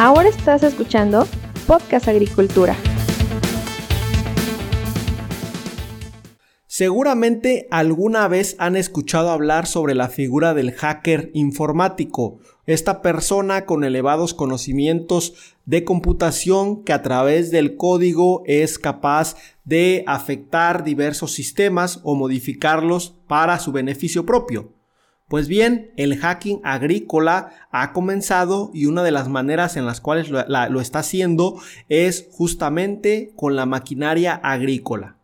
Ahora estás escuchando Podcast Agricultura. Seguramente alguna vez han escuchado hablar sobre la figura del hacker informático, esta persona con elevados conocimientos de computación que a través del código es capaz de afectar diversos sistemas o modificarlos para su beneficio propio. Pues bien, el hacking agrícola ha comenzado y una de las maneras en las cuales lo, está haciendo es justamente con la maquinaria agrícola.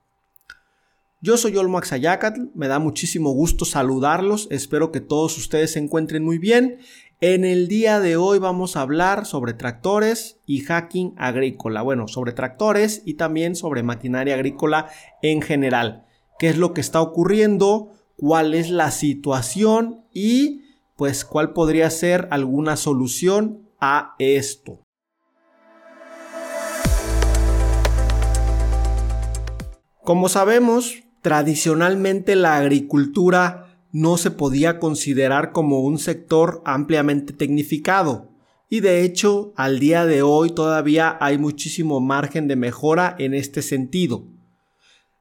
Yo soy Olmo Axayacatl, me da muchísimo gusto saludarlos, espero que todos ustedes se encuentren muy bien. En el día de hoy vamos a hablar sobre tractores y hacking agrícola, bueno, sobre tractores y también sobre maquinaria agrícola en general. ¿Qué es lo que está ocurriendo? Cuál es la situación y pues cuál podría ser alguna solución a esto. Como sabemos, tradicionalmente la agricultura no se podía considerar como un sector ampliamente tecnificado y de hecho al día de hoy todavía hay muchísimo margen de mejora en este sentido.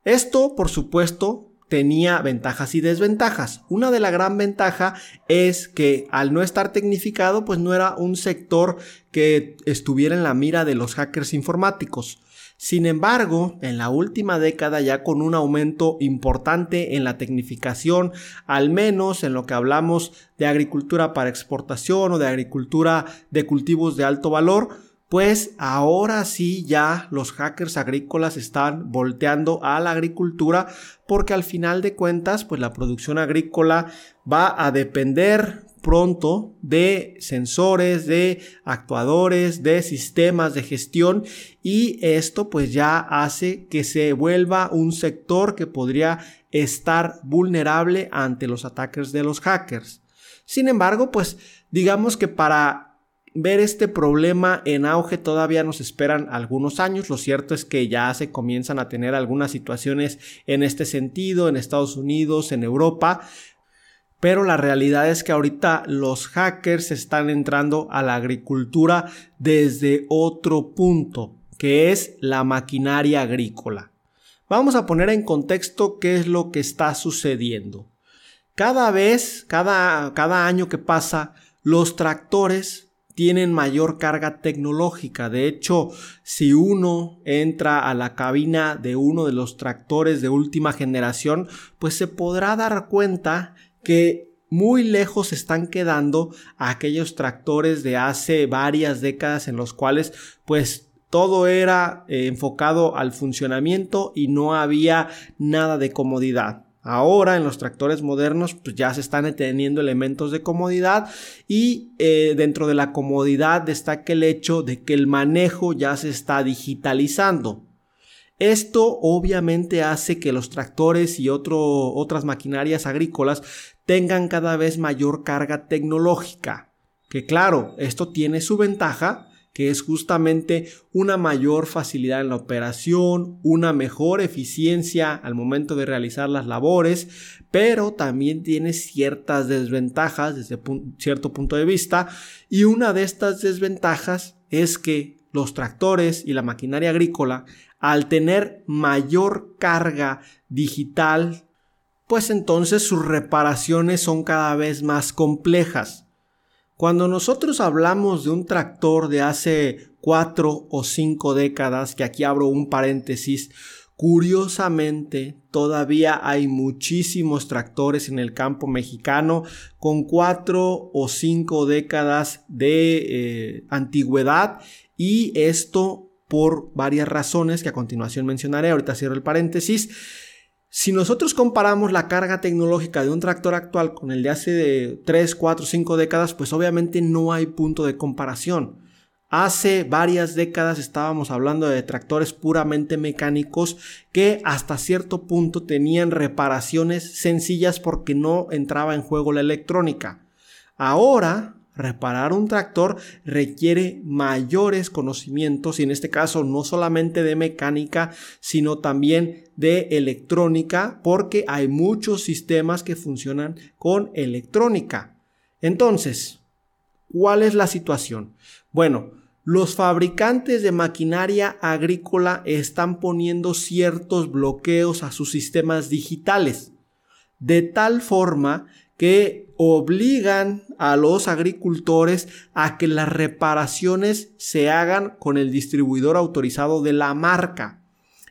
Esto, por supuesto, tenía ventajas y desventajas. Una de la gran ventaja es que al no estar tecnificado, pues no era un sector que estuviera en la mira de los hackers informáticos. Sin embargo, en la última década ya con un aumento importante en la tecnificación, al menos en lo que hablamos de agricultura para exportación o de agricultura de cultivos de alto valor, pues ahora sí ya los hackers agrícolas están volteando a la agricultura porque al final de cuentas pues la producción agrícola va a depender pronto de sensores, de actuadores, de sistemas de gestión y esto pues ya hace que se vuelva un sector que podría estar vulnerable ante los ataques de los hackers. Sin embargo, pues digamos que para ver este problema en auge todavía nos esperan algunos años. Lo cierto es que ya se comienzan a tener algunas situaciones en este sentido en Estados Unidos, en Europa. Pero la realidad es que ahorita los hackers están entrando a la agricultura desde otro punto, que es la maquinaria agrícola. Vamos a poner en contexto qué es lo que está sucediendo. Cada vez, cada, cada año que pasa, los tractores tienen mayor carga tecnológica. De hecho, si uno entra a la cabina de uno de los tractores de última generación, pues se podrá dar cuenta que muy lejos están quedando aquellos tractores de hace varias décadas en los cuales pues todo era eh, enfocado al funcionamiento y no había nada de comodidad. Ahora en los tractores modernos pues ya se están teniendo elementos de comodidad y eh, dentro de la comodidad destaca el hecho de que el manejo ya se está digitalizando. Esto obviamente hace que los tractores y otras maquinarias agrícolas tengan cada vez mayor carga tecnológica. Que claro, esto tiene su ventaja, que es justamente una mayor facilidad en la operación, una mejor eficiencia al momento de realizar las labores, pero también tiene ciertas desventajas desde cierto punto de vista y una de estas desventajas es que los tractores y la maquinaria agrícola al tener mayor carga digital, pues entonces sus reparaciones son cada vez más complejas. Cuando nosotros hablamos de un tractor de hace cuatro o cinco décadas, que aquí abro un paréntesis, Curiosamente, todavía hay muchísimos tractores en el campo mexicano con cuatro o cinco décadas de eh, antigüedad y esto por varias razones que a continuación mencionaré. Ahorita cierro el paréntesis. Si nosotros comparamos la carga tecnológica de un tractor actual con el de hace 3, 4, 5 décadas, pues obviamente no hay punto de comparación. Hace varias décadas estábamos hablando de tractores puramente mecánicos que hasta cierto punto tenían reparaciones sencillas porque no entraba en juego la electrónica. Ahora reparar un tractor requiere mayores conocimientos y en este caso no solamente de mecánica sino también de electrónica porque hay muchos sistemas que funcionan con electrónica. Entonces, ¿cuál es la situación? Bueno, los fabricantes de maquinaria agrícola están poniendo ciertos bloqueos a sus sistemas digitales, de tal forma que obligan a los agricultores a que las reparaciones se hagan con el distribuidor autorizado de la marca.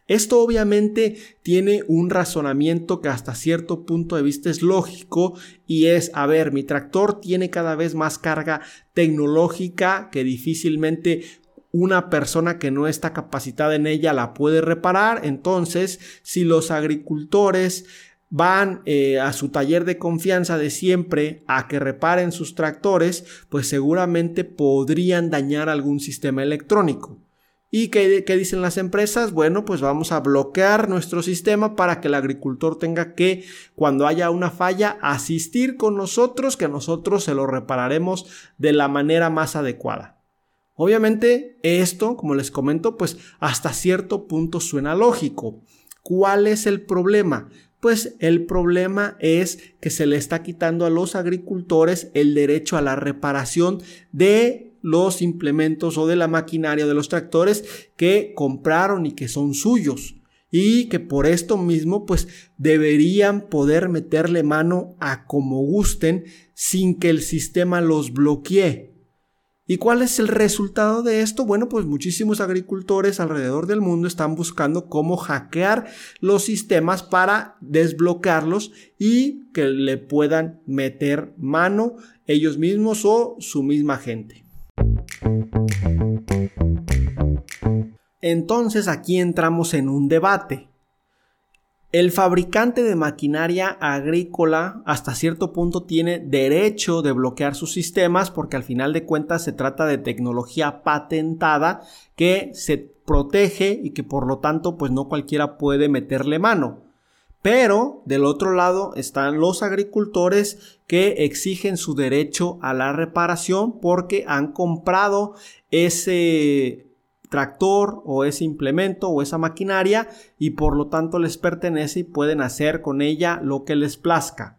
Esto obviamente tiene un razonamiento que hasta cierto punto de vista es lógico y es, a ver, mi tractor tiene cada vez más carga tecnológica que difícilmente una persona que no está capacitada en ella la puede reparar. Entonces, si los agricultores van eh, a su taller de confianza de siempre a que reparen sus tractores, pues seguramente podrían dañar algún sistema electrónico. ¿Y qué, dicen las empresas? Bueno, pues vamos a bloquear nuestro sistema para que el agricultor tenga que, cuando haya una falla, asistir con nosotros, que nosotros se lo repararemos de la manera más adecuada. Obviamente, esto, como les comento, pues hasta cierto punto suena lógico. ¿Cuál es el problema? Pues el problema es que se le está quitando a los agricultores el derecho a la reparación de los implementos o de la maquinaria de los tractores que compraron y que son suyos y que por esto mismo pues deberían poder meterle mano a como gusten sin que el sistema los bloquee. ¿Y cuál es el resultado de esto? Bueno, pues muchísimos agricultores alrededor del mundo están buscando cómo hackear los sistemas para desbloquearlos y que le puedan meter mano ellos mismos o su misma gente. Entonces aquí entramos en un debate. El fabricante de maquinaria agrícola hasta cierto punto tiene derecho de bloquear sus sistemas porque al final de cuentas se trata de tecnología patentada que se protege y que por lo tanto pues no cualquiera puede meterle mano. Pero del otro lado están los agricultores que exigen su derecho a la reparación porque han comprado ese tractor o ese implemento o esa maquinaria y por lo tanto les pertenece y pueden hacer con ella lo que les plazca.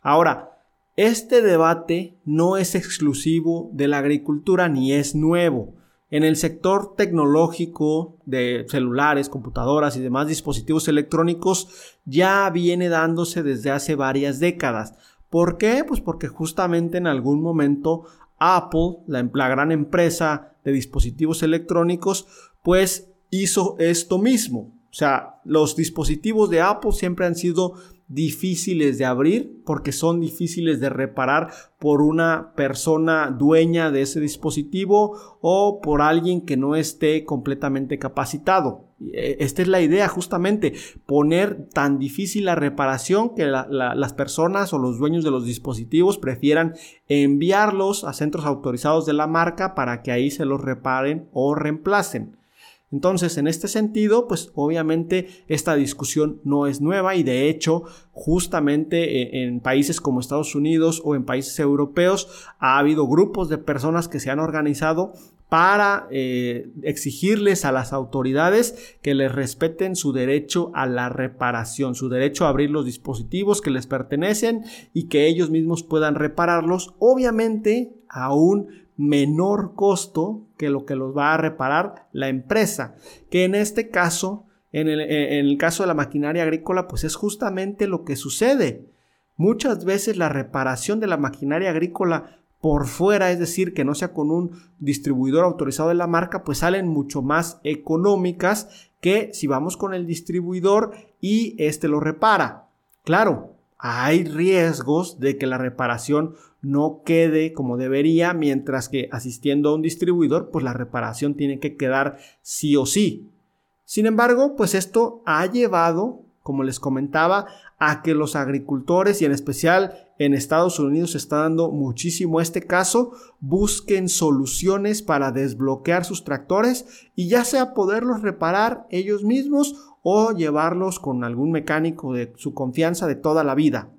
Ahora, este debate no es exclusivo de la agricultura ni es nuevo. En el sector tecnológico de celulares, computadoras y demás dispositivos electrónicos ya viene dándose desde hace varias décadas. ¿Por qué? Pues porque justamente en algún momento Apple, la, gran empresa de dispositivos electrónicos, pues hizo esto mismo. O sea, los dispositivos de Apple siempre han sido difíciles de abrir porque son difíciles de reparar por una persona dueña de ese dispositivo o por alguien que no esté completamente capacitado. Eh, esta es la idea justamente, poner tan difícil la reparación que las personas o los dueños de los dispositivos prefieran enviarlos a centros autorizados de la marca para que ahí se los reparen o reemplacen. Entonces, en este sentido, pues obviamente esta discusión no es nueva y de hecho, justamente eh, en países como Estados Unidos o en países europeos ha habido grupos de personas que se han organizado para eh, exigirles a las autoridades que les respeten su derecho a la reparación, su derecho a abrir los dispositivos que les pertenecen y que ellos mismos puedan repararlos, obviamente a un menor costo que lo que los va a reparar la empresa, que en este caso, en el, caso de la maquinaria agrícola, pues es justamente lo que sucede. Muchas veces la reparación de la maquinaria agrícola por fuera, es decir, que no sea con un distribuidor autorizado de la marca, pues salen mucho más económicas que si vamos con el distribuidor y este lo repara. Claro, hay riesgos de que la reparación no quede como debería, mientras que asistiendo a un distribuidor, pues la reparación tiene que quedar sí o sí. Sin embargo, pues esto ha llevado, como les comentaba, a que los agricultores y en especial en Estados Unidos se está dando muchísimo este caso, busquen soluciones para desbloquear sus tractores y ya sea poderlos reparar ellos mismos o llevarlos con algún mecánico de su confianza de toda la vida.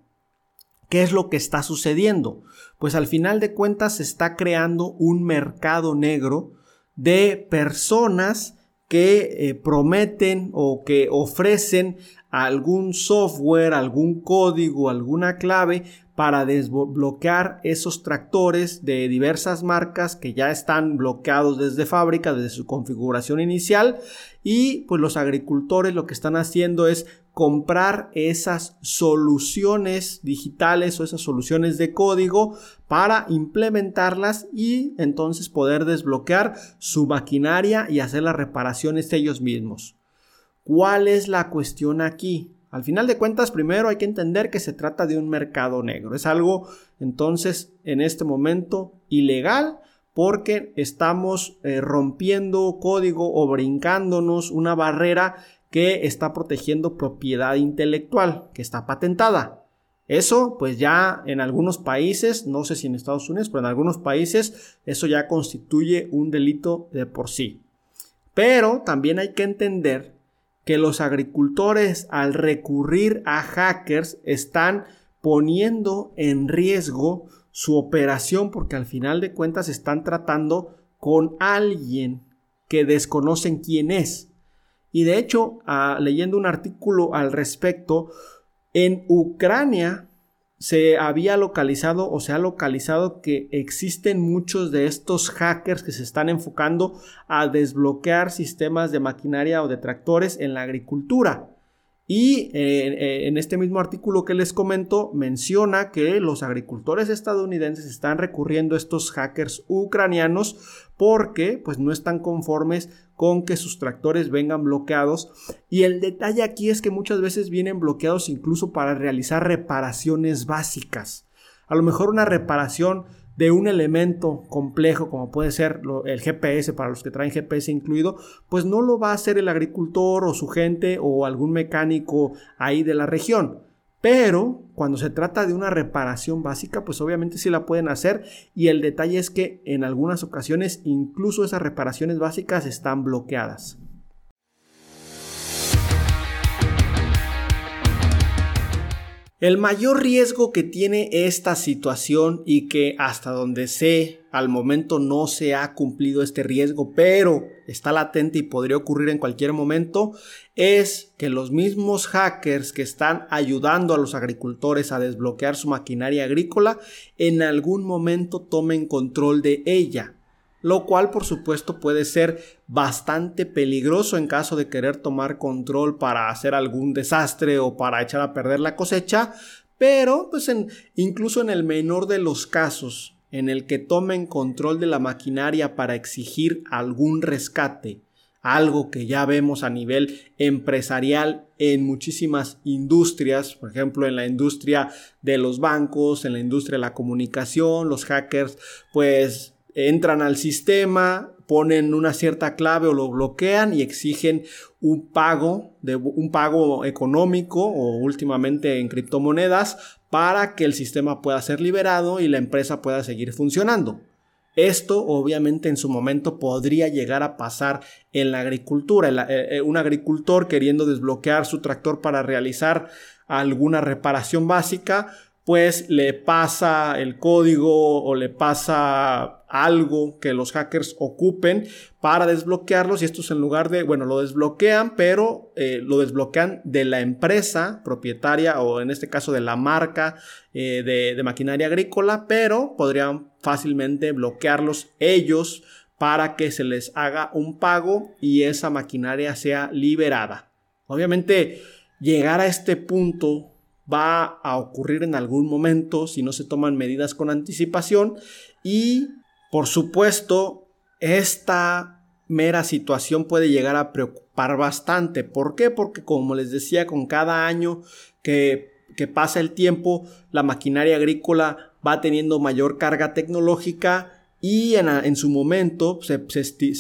¿Qué es lo que está sucediendo? Pues al final de cuentas se está creando un mercado negro de personas que eh, prometen o que ofrecen algún software, algún código, alguna clave para desbloquear esos tractores de diversas marcas que ya están bloqueados desde fábrica, desde su configuración inicial y pues los agricultores lo que están haciendo es comprar esas soluciones digitales o esas soluciones de código para implementarlas y entonces poder desbloquear su maquinaria y hacer las reparaciones ellos mismos. ¿Cuál es la cuestión aquí? Al final de cuentas, primero hay que entender que se trata de un mercado negro. Es algo, entonces, en este momento ilegal porque estamos eh, rompiendo código o brincándonos una barrera que está protegiendo propiedad intelectual, que está patentada. Eso, pues ya en algunos países, no sé si en Estados Unidos, pero en algunos países, eso ya constituye un delito de por sí. Pero también hay que entender que los agricultores al recurrir a hackers están poniendo en riesgo su operación porque al final de cuentas están tratando con alguien que desconocen quién es. Y de hecho, ah, leyendo un artículo al respecto, en Ucrania se había localizado o se ha localizado que existen muchos de estos hackers que se están enfocando a desbloquear sistemas de maquinaria o de tractores en la agricultura. Y eh, en este mismo artículo que les comento menciona que los agricultores estadounidenses están recurriendo a estos hackers ucranianos porque pues no están conformes con que sus tractores vengan bloqueados. Y el detalle aquí es que muchas veces vienen bloqueados incluso para realizar reparaciones básicas. A lo mejor una reparación de un elemento complejo como puede ser el GPS para los que traen GPS incluido, pues no lo va a hacer el agricultor o su gente o algún mecánico ahí de la región. Pero cuando se trata de una reparación básica, pues obviamente sí la pueden hacer y el detalle es que en algunas ocasiones incluso esas reparaciones básicas están bloqueadas. El mayor riesgo que tiene esta situación y que hasta donde sé al momento no se ha cumplido este riesgo, pero está latente y podría ocurrir en cualquier momento, es que los mismos hackers que están ayudando a los agricultores a desbloquear su maquinaria agrícola en algún momento tomen control de ella lo cual por supuesto puede ser bastante peligroso en caso de querer tomar control para hacer algún desastre o para echar a perder la cosecha, pero pues en, incluso en el menor de los casos en el que tomen control de la maquinaria para exigir algún rescate, algo que ya vemos a nivel empresarial en muchísimas industrias, por ejemplo en la industria de los bancos, en la industria de la comunicación, los hackers pues entran al sistema, ponen una cierta clave o lo bloquean y exigen un pago, de, un pago económico o últimamente en criptomonedas para que el sistema pueda ser liberado y la empresa pueda seguir funcionando. Esto obviamente en su momento podría llegar a pasar en la agricultura. Eh, eh, un agricultor queriendo desbloquear su tractor para realizar alguna reparación básica, pues le pasa el código o le pasa algo que los hackers ocupen para desbloquearlos y estos en lugar de, bueno, lo desbloquean, pero eh, lo desbloquean de la empresa propietaria o en este caso de la marca eh, de, de maquinaria agrícola, pero podrían fácilmente bloquearlos ellos para que se les haga un pago y esa maquinaria sea liberada. Obviamente, llegar a este punto va a ocurrir en algún momento si no se toman medidas con anticipación y por supuesto esta mera situación puede llegar a preocupar bastante. ¿Por qué? Porque como les decía, con cada año que, pasa el tiempo, la maquinaria agrícola va teniendo mayor carga tecnológica y en, su momento se,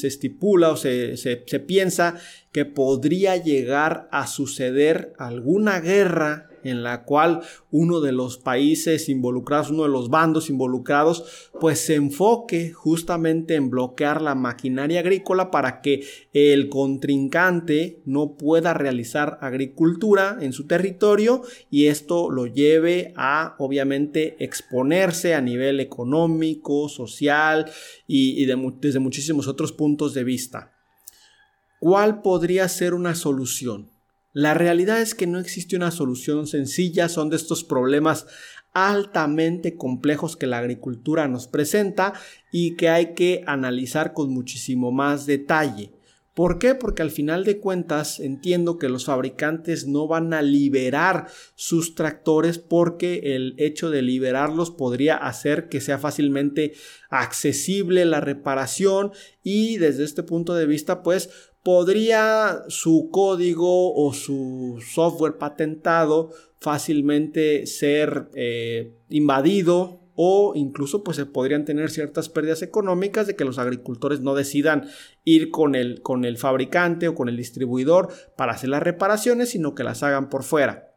estipula o se, piensa que podría llegar a suceder alguna guerra en la cual uno de los países involucrados, uno de los bandos involucrados, pues se enfoque justamente en bloquear la maquinaria agrícola para que el contrincante no pueda realizar agricultura en su territorio y esto lo lleve a obviamente exponerse a nivel económico, social y, desde muchísimos otros puntos de vista. ¿Cuál podría ser una solución? La realidad es que no existe una solución sencilla, son de estos problemas altamente complejos que la agricultura nos presenta y que hay que analizar con muchísimo más detalle. ¿Por qué? Porque al final de cuentas entiendo que los fabricantes no van a liberar sus tractores porque el hecho de liberarlos podría hacer que sea fácilmente accesible la reparación y desde este punto de vista pues podría su código o su software patentado fácilmente ser eh, invadido o incluso pues se podrían tener ciertas pérdidas económicas de que los agricultores no decidan ir con el, con el fabricante o con el distribuidor para hacer las reparaciones, sino que las hagan por fuera.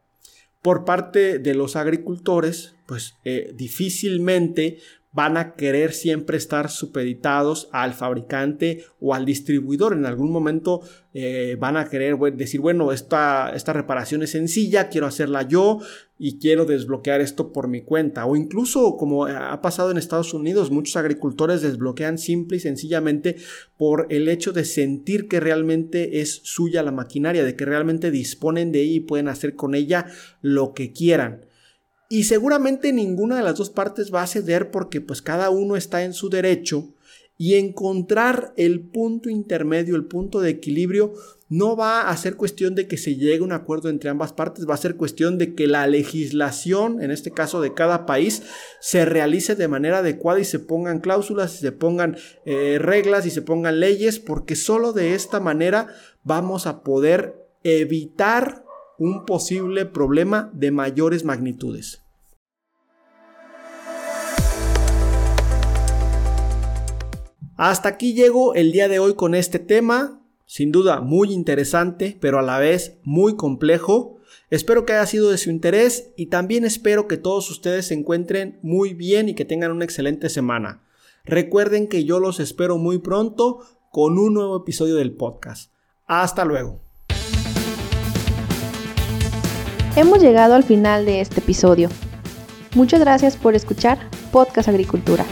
Por parte de los agricultores, pues eh, difícilmente van a querer siempre estar supeditados al fabricante o al distribuidor. En algún momento eh, van a querer decir, bueno, esta, esta reparación es sencilla, quiero hacerla yo y quiero desbloquear esto por mi cuenta. O incluso, como ha pasado en Estados Unidos, muchos agricultores desbloquean simple y sencillamente por el hecho de sentir que realmente es suya la maquinaria, de que realmente disponen de ella y pueden hacer con ella lo que quieran. Y seguramente ninguna de las dos partes va a ceder porque pues cada uno está en su derecho y encontrar el punto intermedio, el punto de equilibrio, no va a ser cuestión de que se llegue a un acuerdo entre ambas partes, va a ser cuestión de que la legislación, en este caso de cada país, se realice de manera adecuada y se pongan cláusulas, y se pongan eh, reglas y se pongan leyes, porque solo de esta manera vamos a poder evitar un posible problema de mayores magnitudes. Hasta aquí llego el día de hoy con este tema, sin duda muy interesante, pero a la vez muy complejo. Espero que haya sido de su interés y también espero que todos ustedes se encuentren muy bien y que tengan una excelente semana. Recuerden que yo los espero muy pronto con un nuevo episodio del podcast. Hasta luego. Hemos llegado al final de este episodio. Muchas gracias por escuchar Podcast Agricultura.